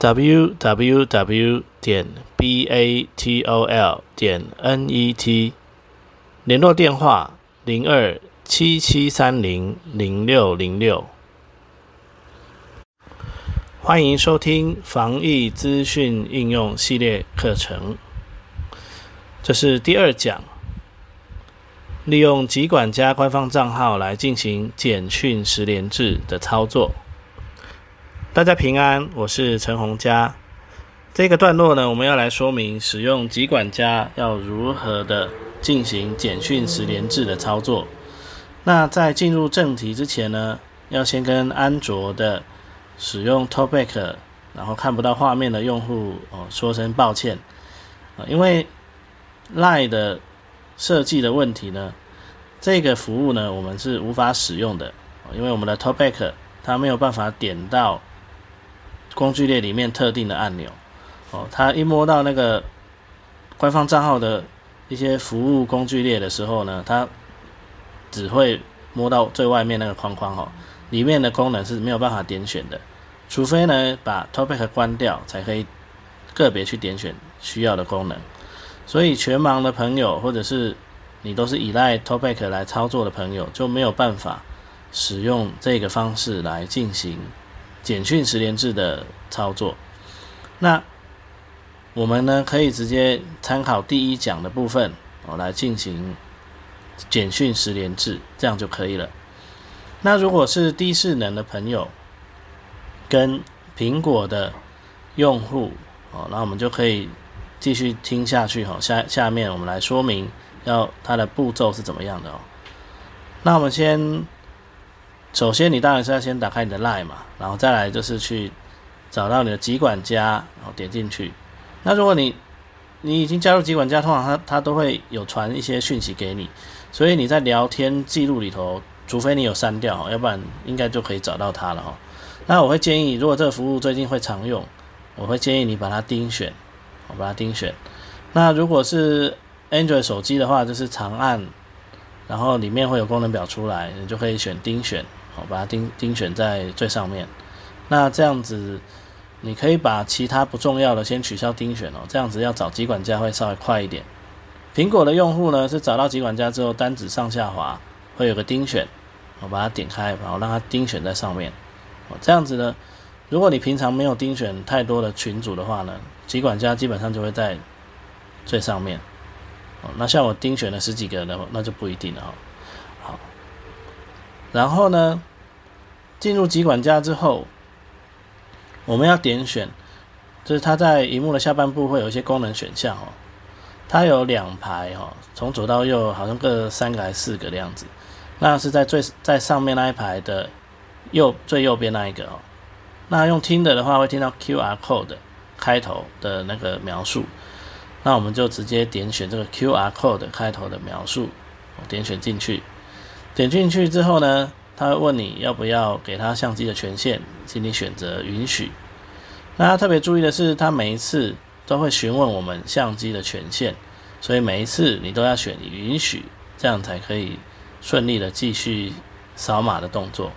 Www 点 batol 点 net，联络电话零二七七三零零六零六。欢迎收听防疫资讯应用系列课程，这是第二讲，利用极管家官方账号来进行简讯十连制的操作。大家平安，我是陈洪佳。这个段落呢，我们要来说明使用极管家要如何的进行简讯十连制的操作。那在进入正题之前呢，要先跟安卓的使用 Talkback 然后看不到画面的用户哦说声抱歉啊，因为 Line 的设计的问题呢，这个服务呢我们是无法使用的，因为我们的 Talkback 它没有办法点到。工具列里面特定的按钮，哦，他一摸到那个官方账号的一些服务工具列的时候呢，他只会摸到最外面那个框框哦，里面的功能是没有办法点选的，除非呢把 Topic 关掉，才可以个别去点选需要的功能。所以全盲的朋友，或者是你都是依赖 Topic 来操作的朋友，就没有办法使用这个方式来进行。简讯十连制的操作，那我们呢可以直接参考第一讲的部分哦来进行简讯十连制，这样就可以了。那如果是低势能的朋友跟苹果的用户哦，那我们就可以继续听下去哈。下下面我们来说明要它的步骤是怎么样的哦。那我们先。首先，你当然是要先打开你的 Line 嘛，然后再来就是去找到你的集管家，然后点进去。那如果你你已经加入集管家，通常他他都会有传一些讯息给你，所以你在聊天记录里头，除非你有删掉，要不然应该就可以找到它了哈。那我会建议，如果这个服务最近会常用，我会建议你把它盯选，我把它盯选。那如果是 Android 手机的话，就是长按，然后里面会有功能表出来，你就可以选盯选。我把它盯盯选在最上面，那这样子你可以把其他不重要的先取消盯选哦，这样子要找集管家会稍微快一点。苹果的用户呢是找到集管家之后单指上下滑会有个盯选，我把它点开，然后让它盯选在上面。哦，这样子呢，如果你平常没有盯选太多的群组的话呢，集管家基本上就会在最上面。哦，那像我盯选了十几个人，那就不一定了哦。然后呢？进入集管家之后，我们要点选，就是它在荧幕的下半部会有一些功能选项哦。它有两排哦，从左到右好像各三个还是四个的样子。那是在最在上面那一排的右最右边那一个哦。那用听的的话会听到 QR code 开头的那个描述，那我们就直接点选这个 QR code 开头的描述，点选进去。点进去之后呢？他会问你要不要给他相机的权限，请你选择允许。那特别注意的是，他每一次都会询问我们相机的权限，所以每一次你都要选允许，这样才可以顺利的继续扫码的动作。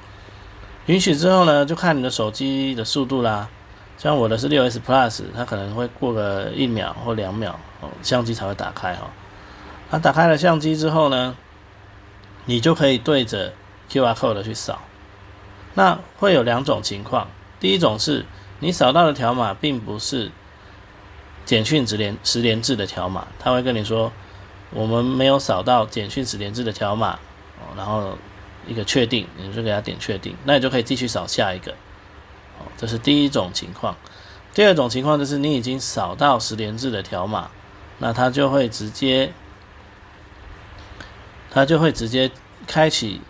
允许之后呢，就看你的手机的速度啦。像我的是六 S Plus，它可能会过个一秒或两秒，哦，相机才会打开哈。那打开了相机之后呢，你就可以对着。QR code 去扫，那会有两种情况。第一种是你扫到的条码并不是简讯十连十连制的条码，他会跟你说我们没有扫到简讯十连制的条码，哦，然后一个确定，你就给他点确定，那你就可以继续扫下一个。哦，这是第一种情况。第二种情况就是你已经扫到十连制的条码，那他就会直接，它就会直接开启。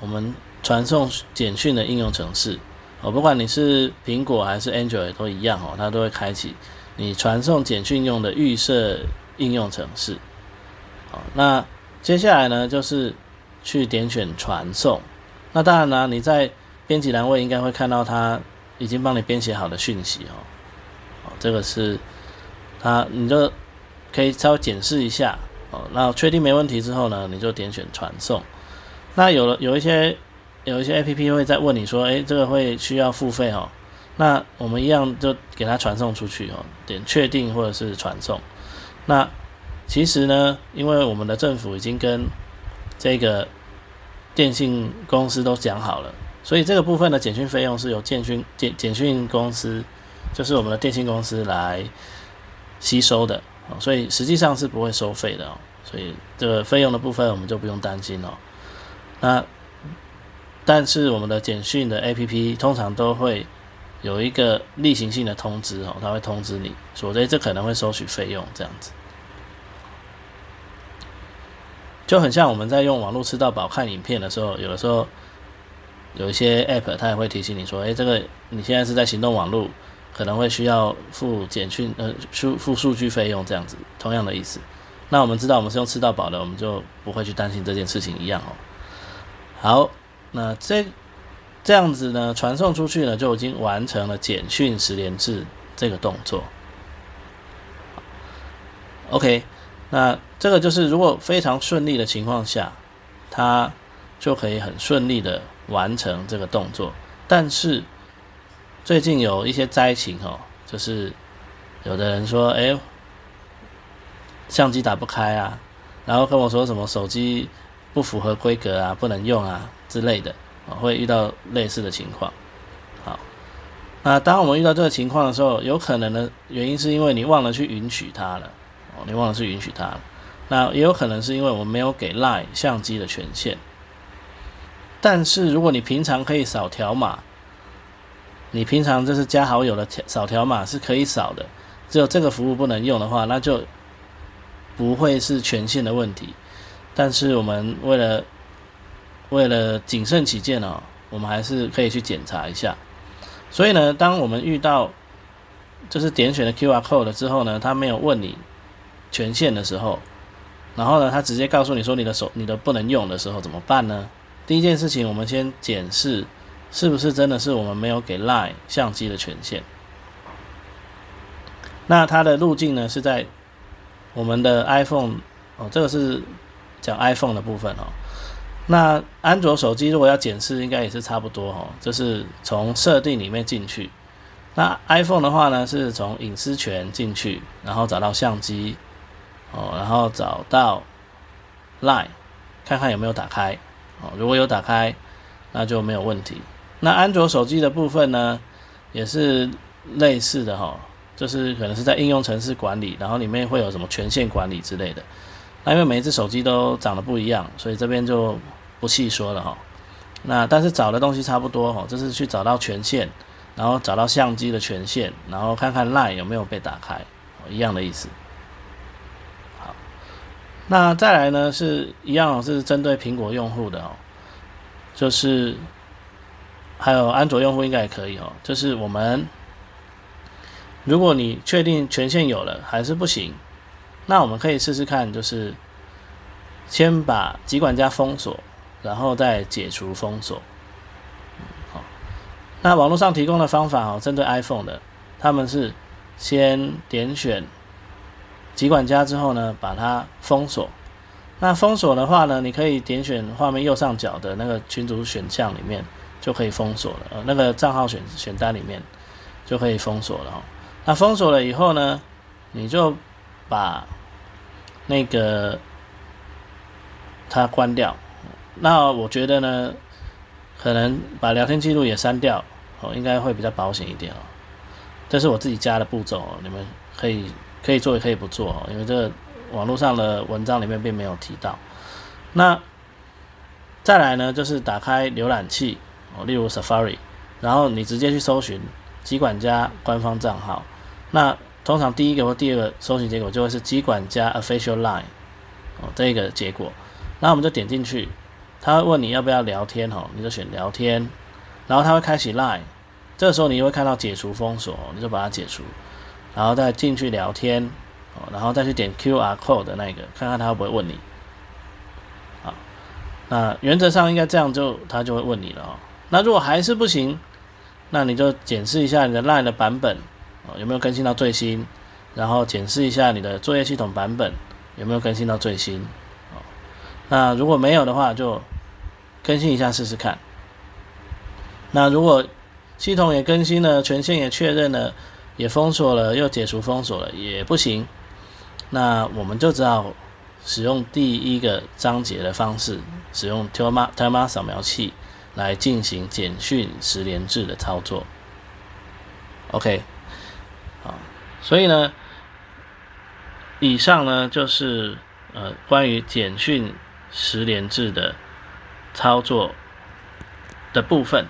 我们传送简讯的应用程式，哦，不管你是苹果还是 Android 都一样哦，它都会开启。你传送简讯用的预设应用程式。好，那接下来呢，就是去点选传送。那当然呢，你在编辑栏位应该会看到它已经帮你编写好的讯息哦。哦，这个是它，你就可以稍微检视一下哦。那确定没问题之后呢，你就点选传送。那有了有一些有一些 A P P 会在问你说，哎，这个会需要付费哦。那我们一样就给它传送出去哦，点确定或者是传送。那其实呢，因为我们的政府已经跟这个电信公司都讲好了，所以这个部分的简讯费用是由简讯简简讯公司，就是我们的电信公司来吸收的所以实际上是不会收费的哦，所以这个费用的部分我们就不用担心哦。那但是我们的简讯的 APP 通常都会有一个例行性的通知哦，它会通知你，所以这可能会收取费用这样子。就很像我们在用网络吃到饱看影片的时候，有的时候有一些 app 它也会提醒你说，哎，这个你现在是在行动网络，可能会需要付简讯呃付付数据费用这样子，同样的意思。那我们知道我们是用吃到饱的，我们就不会去担心这件事情一样哦。好，那这这样子呢，传送出去呢就已经完成了简讯十连制这个动作。OK。那这个就是，如果非常顺利的情况下，它就可以很顺利的完成这个动作。但是最近有一些灾情哦，就是有的人说，哎，相机打不开啊，然后跟我说什么手机不符合规格啊，不能用啊之类的，啊，会遇到类似的情况。好，那当我们遇到这个情况的时候，有可能的原因是因为你忘了去允许它了。哦你忘了去允许它了，那也有可能是因为我没有给 Line 相机的权限。但是如果你平常可以扫条码，你平常就是加好友的扫条码是可以扫的，只有这个服务不能用的话，那就不会是权限的问题。但是我们为了为了谨慎起见哦，我们还是可以去检查一下。所以呢，当我们遇到就是点选了 QR code 之后呢，他没有问你。权限的时候，然后呢，他直接告诉你说你的手你的不能用的时候怎么办呢？第一件事情，我们先检视是不是真的是我们没有给 Line 相机的权限。那它的路径呢是在我们的 iPhone 哦，这个是讲 iPhone 的部分哦。那安卓手机如果要检视，应该也是差不多哦，就是从设定里面进去。那 iPhone 的话呢，是从隐私权进去，然后找到相机。哦，然后找到 Line，看看有没有打开。哦，如果有打开，那就没有问题。那安卓手机的部分呢，也是类似的哈，就是可能是在应用程式管理，然后里面会有什么权限管理之类的。那因为每一只手机都长得不一样，所以这边就不细说了哈。那但是找的东西差不多哈，就是去找到权限，然后找到相机的权限，然后看看 Line 有没有被打开，一样的意思。好那再来呢，是一样是针对苹果用户的哦，就是还有安卓用户应该也可以哦。就是我们，如果你确定权限有了还是不行，那我们可以试试看，就是先把集管家封锁，然后再解除封锁。好，那网络上提供的方法哦，针对 iPhone 的，他们是先点选。集管家之后呢，把它封锁。那封锁的话呢，你可以点选画面右上角的那个群组选项里面，就可以封锁了。呃，那个账号选选单里面就可以封锁了。那封锁了以后呢，你就把那个它关掉。那我觉得呢，可能把聊天记录也删掉，哦，应该会比较保险一点哦。这是我自己加的步骤，你们可以。可以做也可以不做哦，因为这个网络上的文章里面并没有提到。那再来呢，就是打开浏览器哦，例如 Safari，然后你直接去搜寻机管家官方账号。那通常第一个或第二个搜寻结果就会是机管家 Official Line 哦，这个结果。那我们就点进去，他会问你要不要聊天哦，你就选聊天，然后他会开启 Line，这个时候你会看到解除封锁，你就把它解除。然后再进去聊天，哦，然后再去点 QR code 的那个，看看他会不会问你。好，那原则上应该这样就他就会问你了哦。那如果还是不行，那你就检视一下你的 LINE 的版本哦有没有更新到最新，然后检视一下你的作业系统版本有没有更新到最新。哦，那如果没有的话，就更新一下试试看。那如果系统也更新了，权限也确认了，也封锁了，又解除封锁了，也不行。那我们就只好使用第一个章节的方式，使用 Telma Telma 扫描器来进行简讯十连制的操作。OK，好，所以呢，以上呢就是呃关于简讯十连制的操作的部分。